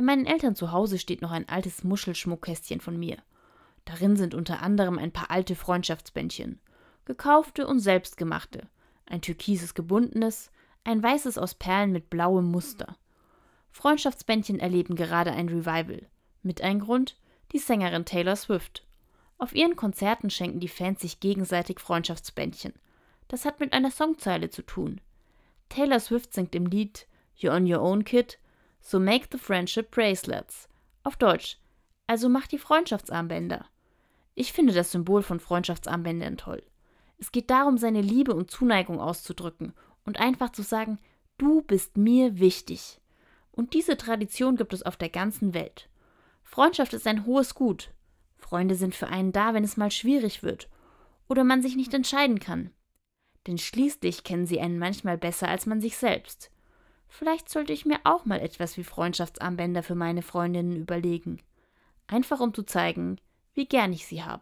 Bei meinen Eltern zu Hause steht noch ein altes Muschelschmuckkästchen von mir. Darin sind unter anderem ein paar alte Freundschaftsbändchen, gekaufte und selbstgemachte, ein türkises gebundenes, ein weißes aus Perlen mit blauem Muster. Freundschaftsbändchen erleben gerade ein Revival. Mit ein Grund? Die Sängerin Taylor Swift. Auf ihren Konzerten schenken die Fans sich gegenseitig Freundschaftsbändchen. Das hat mit einer Songzeile zu tun. Taylor Swift singt im Lied You're on your own, kid, so make the friendship bracelets. Auf Deutsch, also mach die Freundschaftsarmbänder. Ich finde das Symbol von Freundschaftsarmbändern toll. Es geht darum, seine Liebe und Zuneigung auszudrücken und einfach zu sagen, du bist mir wichtig. Und diese Tradition gibt es auf der ganzen Welt. Freundschaft ist ein hohes Gut. Freunde sind für einen da, wenn es mal schwierig wird oder man sich nicht entscheiden kann. Denn schließlich kennen sie einen manchmal besser als man sich selbst. Vielleicht sollte ich mir auch mal etwas wie Freundschaftsarmbänder für meine Freundinnen überlegen. Einfach um zu zeigen, wie gern ich sie habe.